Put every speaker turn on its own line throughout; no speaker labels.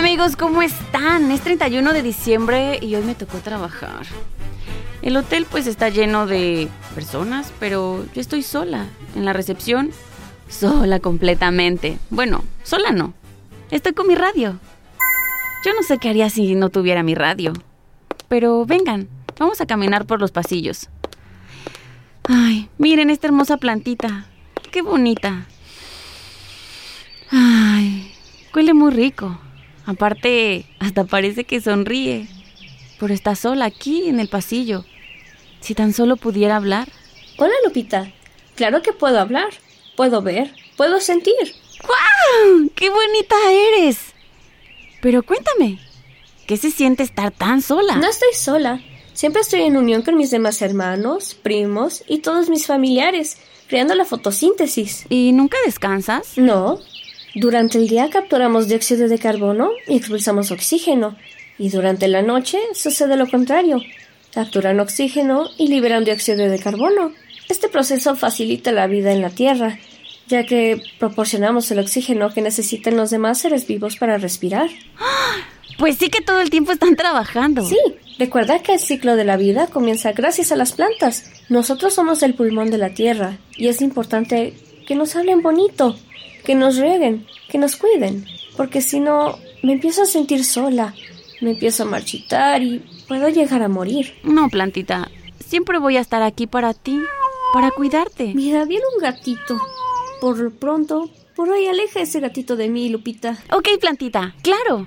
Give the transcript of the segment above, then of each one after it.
amigos, ¿cómo están? Es 31 de diciembre y hoy me tocó trabajar. El hotel pues está lleno de personas, pero yo estoy sola en la recepción. Sola completamente. Bueno, sola no. Estoy con mi radio. Yo no sé qué haría si no tuviera mi radio. Pero vengan, vamos a caminar por los pasillos. Ay, miren esta hermosa plantita. Qué bonita. Ay, huele muy rico. Aparte, hasta parece que sonríe. Pero está sola aquí en el pasillo. Si tan solo pudiera hablar.
Hola, Lupita. Claro que puedo hablar. Puedo ver. Puedo sentir.
¡Guau! ¡Qué bonita eres! Pero cuéntame, ¿qué se siente estar tan sola?
No estoy sola. Siempre estoy en unión con mis demás hermanos, primos y todos mis familiares, creando la fotosíntesis.
¿Y nunca descansas?
No. Durante el día capturamos dióxido de carbono y expulsamos oxígeno, y durante la noche sucede lo contrario. Capturan oxígeno y liberan dióxido de carbono. Este proceso facilita la vida en la Tierra, ya que proporcionamos el oxígeno que necesitan los demás seres vivos para respirar.
Pues sí que todo el tiempo están trabajando.
Sí, recuerda que el ciclo de la vida comienza gracias a las plantas. Nosotros somos el pulmón de la Tierra y es importante que nos hablen bonito, que nos rieguen, que nos cuiden, porque si no, me empiezo a sentir sola, me empiezo a marchitar y puedo llegar a morir.
No, plantita, siempre voy a estar aquí para ti, para cuidarte.
Mira, viene un gatito. Por lo pronto, por hoy aleja ese gatito de mí, Lupita.
Ok, plantita, claro.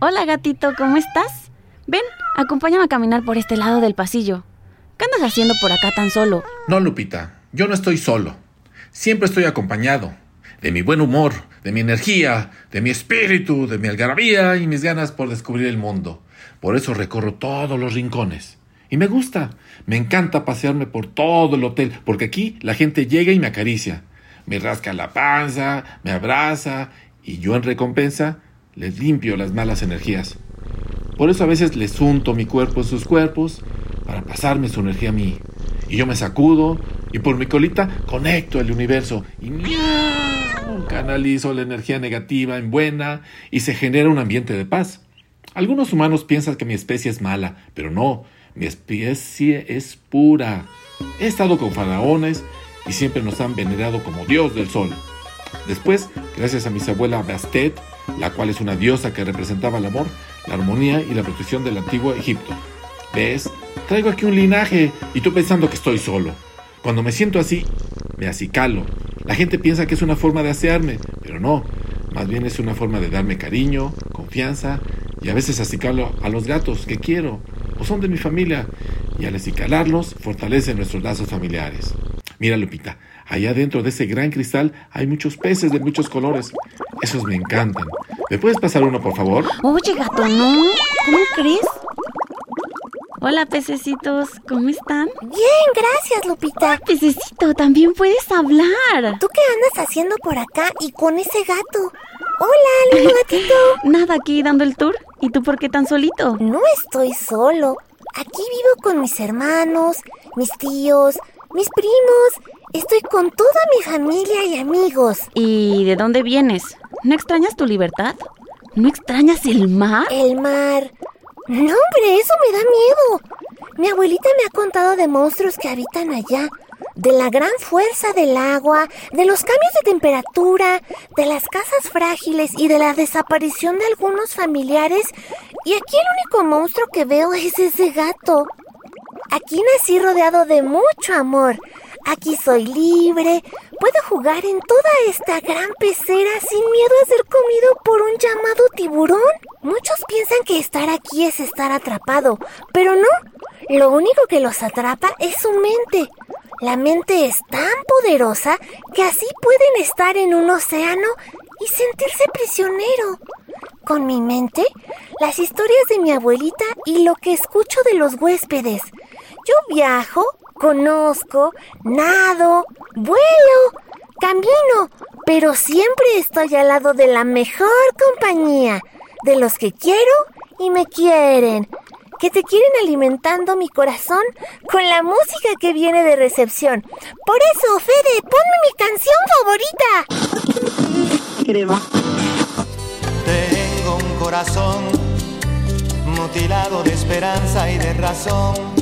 Hola, gatito, ¿cómo estás? Ven, acompáñame a caminar por este lado del pasillo. ¿Qué andas haciendo por acá tan solo?
No, Lupita, yo no estoy solo. Siempre estoy acompañado. De mi buen humor, de mi energía, de mi espíritu, de mi algarabía y mis ganas por descubrir el mundo. Por eso recorro todos los rincones. Y me gusta, me encanta pasearme por todo el hotel, porque aquí la gente llega y me acaricia. Me rasca la panza, me abraza, y yo en recompensa les limpio las malas energías. Por eso a veces les unto mi cuerpo en sus cuerpos para pasarme su energía a mí. Y yo me sacudo y por mi colita conecto el universo y ¡miau! canalizo la energía negativa en buena y se genera un ambiente de paz. Algunos humanos piensan que mi especie es mala, pero no, mi especie es pura. He estado con faraones y siempre nos han venerado como dios del sol. Después, gracias a mi abuela Bastet, la cual es una diosa que representaba el amor, la armonía y la protección del antiguo Egipto. ¿Ves? Traigo aquí un linaje y tú pensando que estoy solo. Cuando me siento así, me acicalo. La gente piensa que es una forma de asearme, pero no. Más bien es una forma de darme cariño, confianza y a veces acicalo a los gatos que quiero o son de mi familia. Y al acicalarlos, fortalece nuestros lazos familiares. Mira, Lupita, allá dentro de ese gran cristal hay muchos peces de muchos colores. Esos me encantan. ¿Me puedes pasar uno, por favor?
Oye, gato, ¿no? ¿Cómo crees? Hola, pececitos, ¿cómo están?
Bien, gracias, Lupita.
Pececito, también puedes hablar.
¿Tú qué andas haciendo por acá y con ese gato? Hola, lindo gatito.
Nada, aquí dando el tour. ¿Y tú por qué tan solito?
No estoy solo. Aquí vivo con mis hermanos, mis tíos, mis primos. Estoy con toda mi familia y amigos.
¿Y de dónde vienes? ¿No extrañas tu libertad? ¿No extrañas el mar?
El mar. No, hombre, eso me da miedo. Mi abuelita me ha contado de monstruos que habitan allá, de la gran fuerza del agua, de los cambios de temperatura, de las casas frágiles y de la desaparición de algunos familiares. Y aquí el único monstruo que veo es ese gato. Aquí nací rodeado de mucho amor. Aquí soy libre. Puedo jugar en toda esta gran pecera sin miedo a ser comido por un llamado tiburón. Muchos piensan que estar aquí es estar atrapado, pero no. Lo único que los atrapa es su mente. La mente es tan poderosa que así pueden estar en un océano y sentirse prisionero. Con mi mente, las historias de mi abuelita y lo que escucho de los huéspedes. Yo viajo, conozco, nado, vuelo, camino, pero siempre estoy al lado de la mejor compañía, de los que quiero y me quieren, que te quieren alimentando mi corazón con la música que viene de recepción. Por eso, Fede, ponme mi canción favorita.
Te corazón mutilado de esperanza y de razón.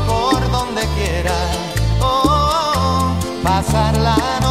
pasar la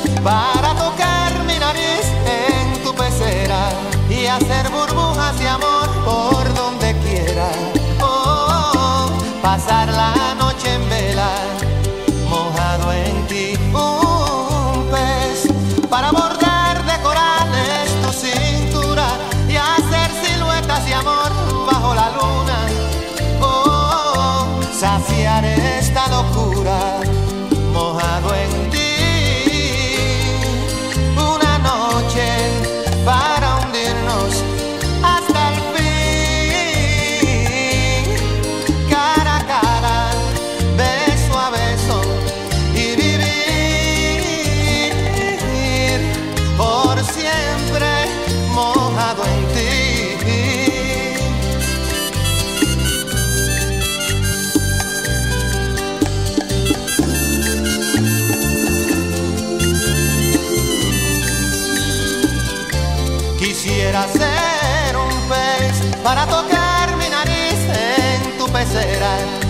para tocar mi nariz en tu pecera y hacer burbujas de amor por donde quiera. Oh, pasar la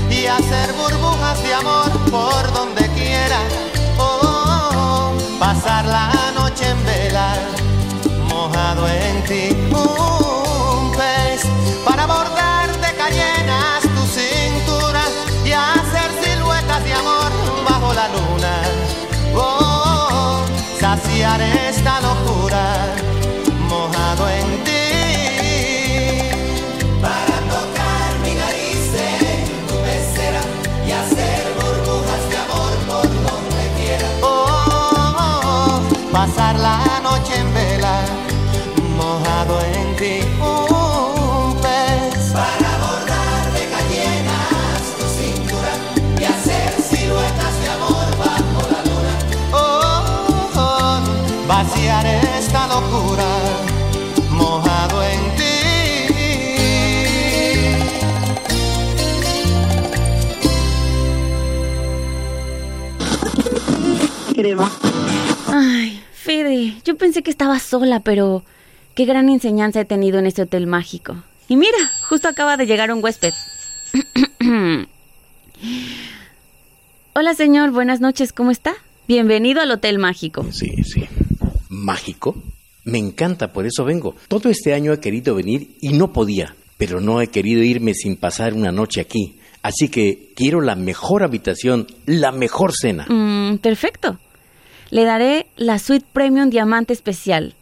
y hacer burbujas de amor por donde quiera. Oh, pasar la noche en vela, mojado en ti. Pasar la noche en vela, mojado en ti. Un pez para bordar de cayenas tu cintura y hacer siluetas de amor bajo la luna. Oh, oh, vaciar esta locura mojado en ti.
Ay, Fede, yo pensé que estaba sola, pero qué gran enseñanza he tenido en este hotel mágico. Y mira, justo acaba de llegar un huésped. Hola señor, buenas noches, ¿cómo está? Bienvenido al hotel mágico.
Sí, sí. ¿Mágico? Me encanta, por eso vengo. Todo este año he querido venir y no podía, pero no he querido irme sin pasar una noche aquí. Así que quiero la mejor habitación, la mejor cena.
Mm, perfecto. Le daré la suite premium diamante especial.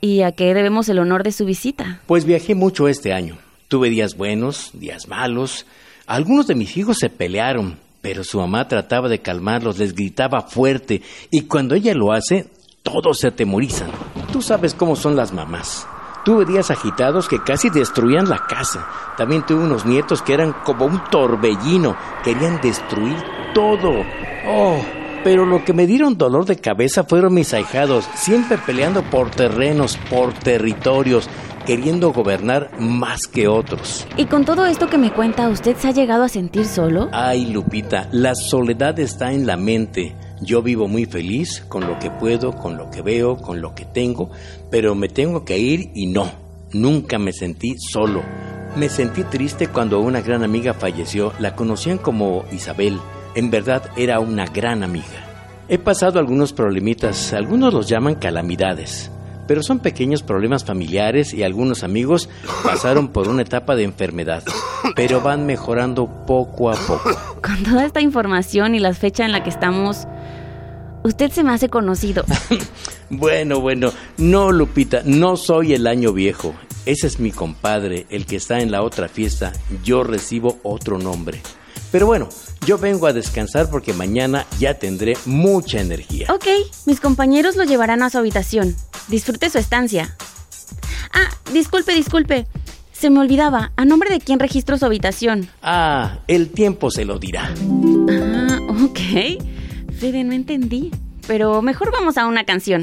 ¿Y a qué debemos el honor de su visita?
Pues viajé mucho este año. Tuve días buenos, días malos. Algunos de mis hijos se pelearon, pero su mamá trataba de calmarlos, les gritaba fuerte, y cuando ella lo hace, todos se atemorizan. Tú sabes cómo son las mamás. Tuve días agitados que casi destruían la casa. También tuve unos nietos que eran como un torbellino, querían destruir todo. Oh, pero lo que me dieron dolor de cabeza fueron mis ahijados, siempre peleando por terrenos, por territorios, queriendo gobernar más que otros.
Y con todo esto que me cuenta, ¿usted se ha llegado a sentir solo?
Ay, Lupita, la soledad está en la mente. Yo vivo muy feliz con lo que puedo, con lo que veo, con lo que tengo, pero me tengo que ir y no, nunca me sentí solo. Me sentí triste cuando una gran amiga falleció, la conocían como Isabel, en verdad era una gran amiga. He pasado algunos problemitas, algunos los llaman calamidades, pero son pequeños problemas familiares y algunos amigos pasaron por una etapa de enfermedad, pero van mejorando poco a poco.
Con toda esta información y la fecha en la que estamos, usted se me hace conocido.
Bueno, bueno, no, Lupita, no soy el año viejo. Ese es mi compadre, el que está en la otra fiesta. Yo recibo otro nombre. Pero bueno, yo vengo a descansar porque mañana ya tendré mucha energía.
Ok, mis compañeros lo llevarán a su habitación. Disfrute su estancia. Ah, disculpe, disculpe. Se me olvidaba, ¿a nombre de quién registro su habitación?
Ah, el tiempo se lo dirá.
Ah, ok. Fede, no entendí. Pero mejor vamos a una canción.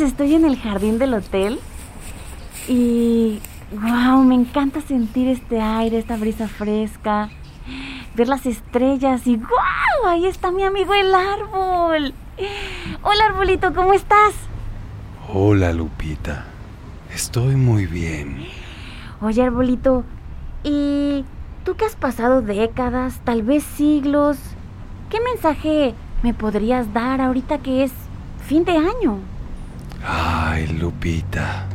Estoy en el jardín del hotel y wow, me encanta sentir este aire, esta brisa fresca, ver las estrellas y wow, ahí está mi amigo el árbol. Hola arbolito, ¿cómo estás?
Hola Lupita, estoy muy bien.
Oye arbolito, ¿y tú que has pasado décadas, tal vez siglos, qué mensaje me podrías dar ahorita que es fin de año?
Lupita,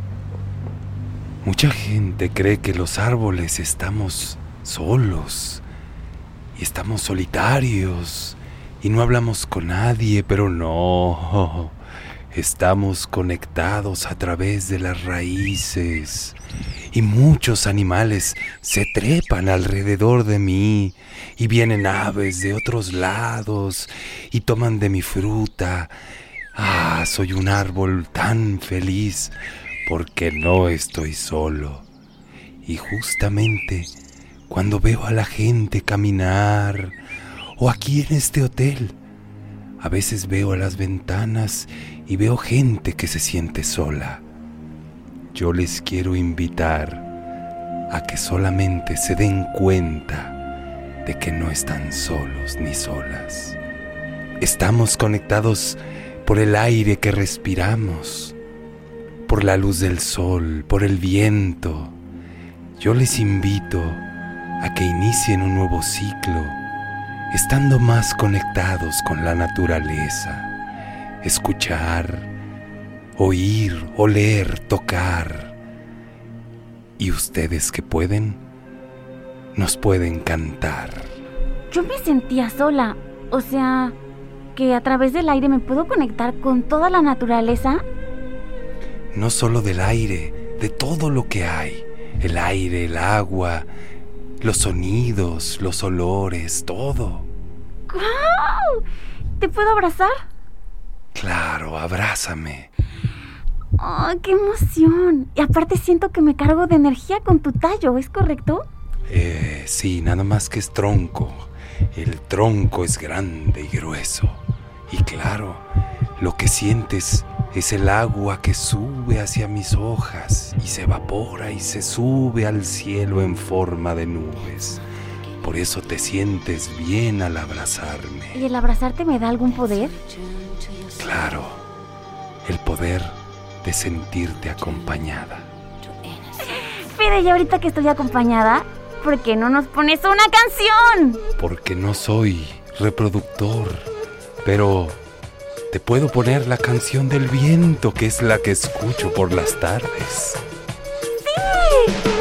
mucha gente cree que los árboles estamos solos y estamos solitarios y no hablamos con nadie, pero no. Estamos conectados a través de las raíces y muchos animales se trepan alrededor de mí y vienen aves de otros lados y toman de mi fruta. Ah, soy un árbol tan feliz porque no estoy solo. Y justamente cuando veo a la gente caminar o aquí en este hotel, a veces veo a las ventanas y veo gente que se siente sola yo les quiero invitar a que solamente se den cuenta de que no están solos ni solas. Estamos conectados por el aire que respiramos, por la luz del sol, por el viento. Yo les invito a que inicien un nuevo ciclo, estando más conectados con la naturaleza, escuchar, oír, oler, tocar. Y ustedes que pueden, nos pueden cantar.
Yo me sentía sola, o sea, que a través del aire me puedo conectar con toda la naturaleza.
No solo del aire, de todo lo que hay. El aire, el agua, los sonidos, los olores, todo.
¡Guau! ¿Te puedo abrazar?
Claro, abrázame.
¡Ay, qué emoción! Y aparte siento que me cargo de energía con tu tallo, ¿es correcto?
Eh, sí, nada más que es tronco. El tronco es grande y grueso. Y claro, lo que sientes es el agua que sube hacia mis hojas y se evapora y se sube al cielo en forma de nubes. Por eso te sientes bien al abrazarme.
¿Y el abrazarte me da algún poder?
Claro, el poder de sentirte acompañada.
Fede, y ahorita que estoy acompañada, ¿por qué no nos pones una canción?
Porque no soy reproductor, pero te puedo poner la canción del viento, que es la que escucho por las tardes.
¡Sí!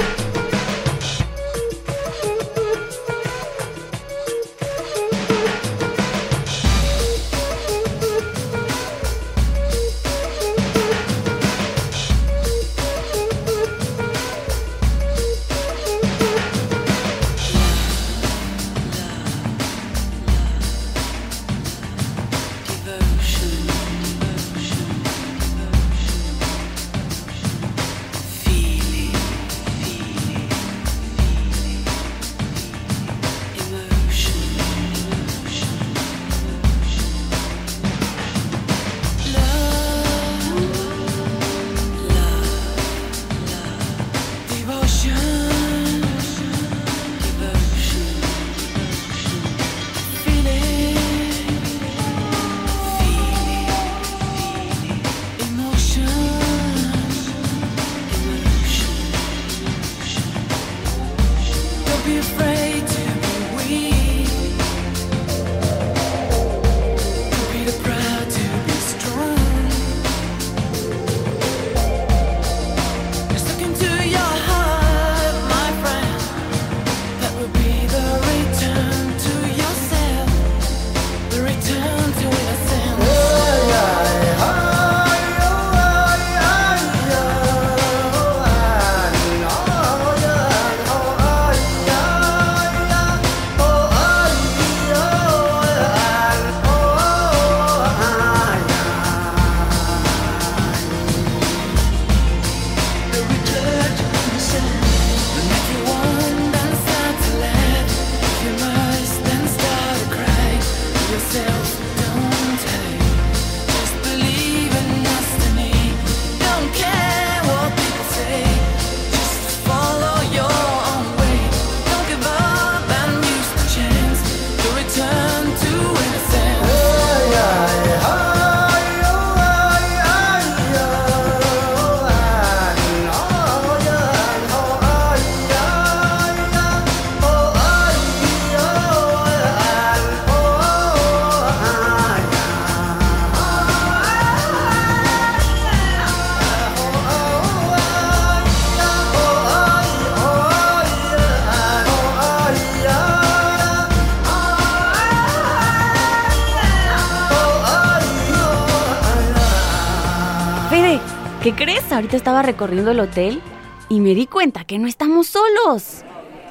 Ahorita estaba recorriendo el hotel
Y me di cuenta que no estamos solos.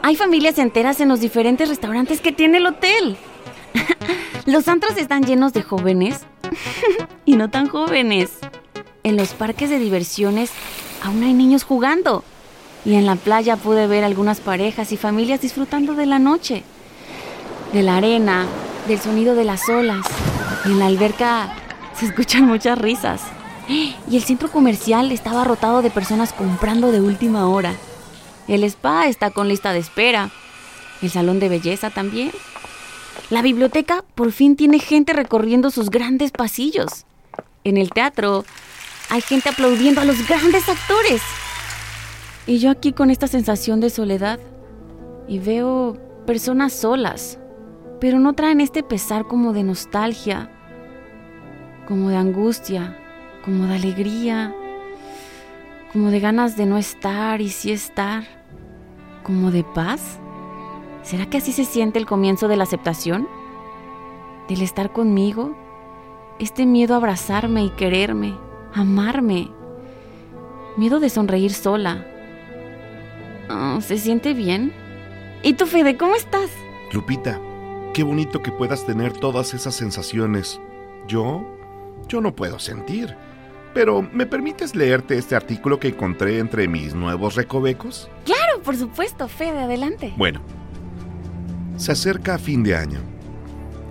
Hay familias enteras en los diferentes restaurantes que tiene el hotel. los antros están llenos de jóvenes y no tan jóvenes. En los parques de diversiones aún hay niños jugando. Y en la playa pude ver algunas parejas y familias disfrutando de la noche, de la arena, del sonido de las olas. Y en la alberca se escuchan muchas risas. Y el centro comercial estaba rotado de personas comprando de última hora. El spa está con lista de espera. El salón de belleza también. La biblioteca por fin tiene gente recorriendo sus grandes pasillos. En el teatro hay gente aplaudiendo a los grandes actores. Y yo aquí con esta sensación de soledad. Y veo personas solas, pero no traen este pesar como de nostalgia, como de angustia, como de alegría, como de ganas de no estar y sí estar, como de paz. ¿Será que así se siente el comienzo de la aceptación? ¿Del estar conmigo? Este miedo a abrazarme y quererme, amarme. Miedo de sonreír sola. Oh, ¿Se siente bien? ¿Y tú, Fede, cómo estás?
Lupita, qué bonito que puedas tener todas esas sensaciones. Yo, yo no puedo sentir. Pero, ¿me permites leerte este artículo que encontré entre mis nuevos recovecos?
Claro, por supuesto, Fede, adelante.
Bueno, se acerca a fin de año.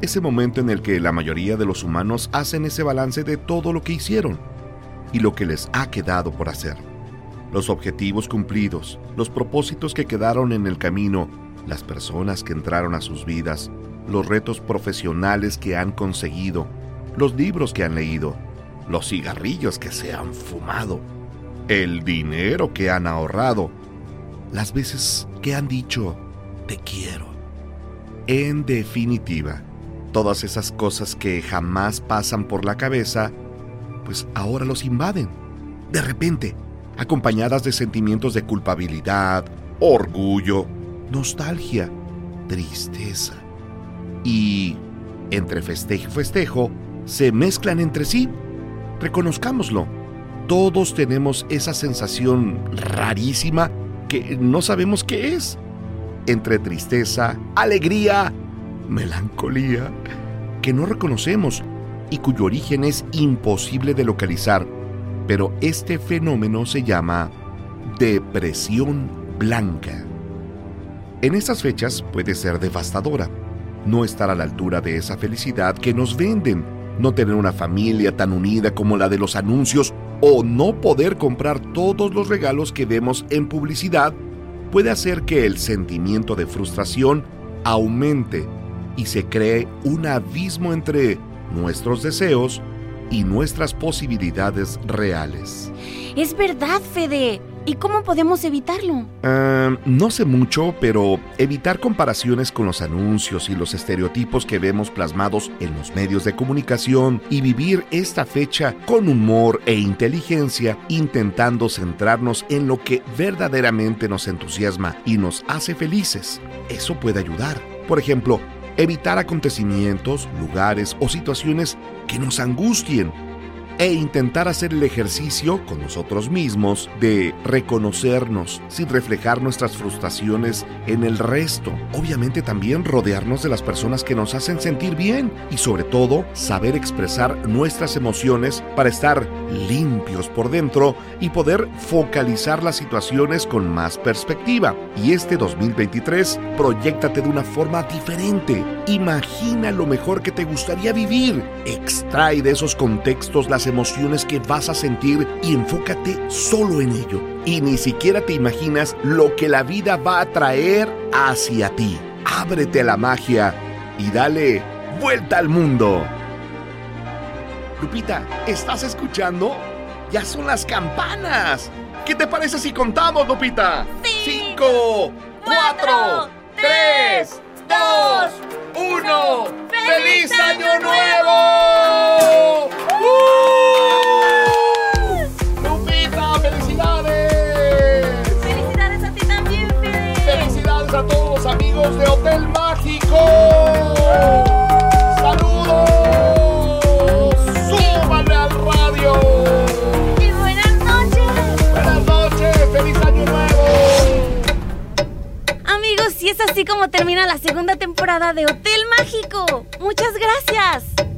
Ese momento en el que la mayoría de los humanos hacen ese balance de todo lo que hicieron y lo que les ha quedado por hacer. Los objetivos cumplidos, los propósitos que quedaron en el camino, las personas que entraron a sus vidas, los retos profesionales que han conseguido, los libros que han leído, los cigarrillos que se han fumado, el dinero que han ahorrado, las veces que han dicho te quiero. En definitiva, todas esas cosas que jamás pasan por la cabeza, pues ahora los invaden. De repente, acompañadas de sentimientos de culpabilidad, orgullo, nostalgia, tristeza. Y, entre festejo y festejo, se mezclan entre sí. Reconozcámoslo. Todos tenemos esa sensación rarísima que no sabemos qué es. Entre tristeza, alegría, melancolía, que no reconocemos y cuyo origen es imposible de localizar. Pero este fenómeno se llama depresión blanca. En estas fechas puede ser devastadora. No estar a la altura de esa felicidad que nos venden no tener una familia tan unida como la de los anuncios o no poder comprar todos los regalos que vemos en publicidad puede hacer que el sentimiento de frustración aumente y se cree un abismo entre nuestros deseos y nuestras posibilidades reales.
Es verdad, Fede. ¿Y cómo podemos evitarlo?
Uh, no sé mucho, pero evitar comparaciones con los anuncios y los estereotipos que vemos plasmados en los medios de comunicación y vivir esta fecha con humor e inteligencia, intentando centrarnos en lo que verdaderamente nos entusiasma y nos hace felices. Eso puede ayudar. Por ejemplo, evitar acontecimientos, lugares o situaciones que nos angustien e intentar hacer el ejercicio con nosotros mismos de reconocernos sin reflejar nuestras frustraciones en el resto. Obviamente también rodearnos de las personas que nos hacen sentir bien y sobre todo saber expresar nuestras emociones para estar limpios por dentro y poder focalizar las situaciones con más perspectiva. Y este 2023, proyectate de una forma diferente. Imagina lo mejor que te gustaría vivir. Extrae de esos contextos las emociones que vas a sentir y enfócate solo en ello. Y ni siquiera te imaginas lo que la vida va a traer hacia ti. Ábrete a la magia y dale vuelta al mundo. Lupita, ¿estás escuchando? Ya son las campanas. ¿Qué te parece si contamos, Lupita? Cinco, cuatro, tres, dos, uno. ¡Feliz Año Nuevo! ¡Uh! ¡Lupita, felicidades!
¡Felicidades a ti también, Fede!
¡Felicidades a todos los amigos de Hotel Mágico!
Así como termina la segunda temporada de Hotel Mágico. Muchas gracias.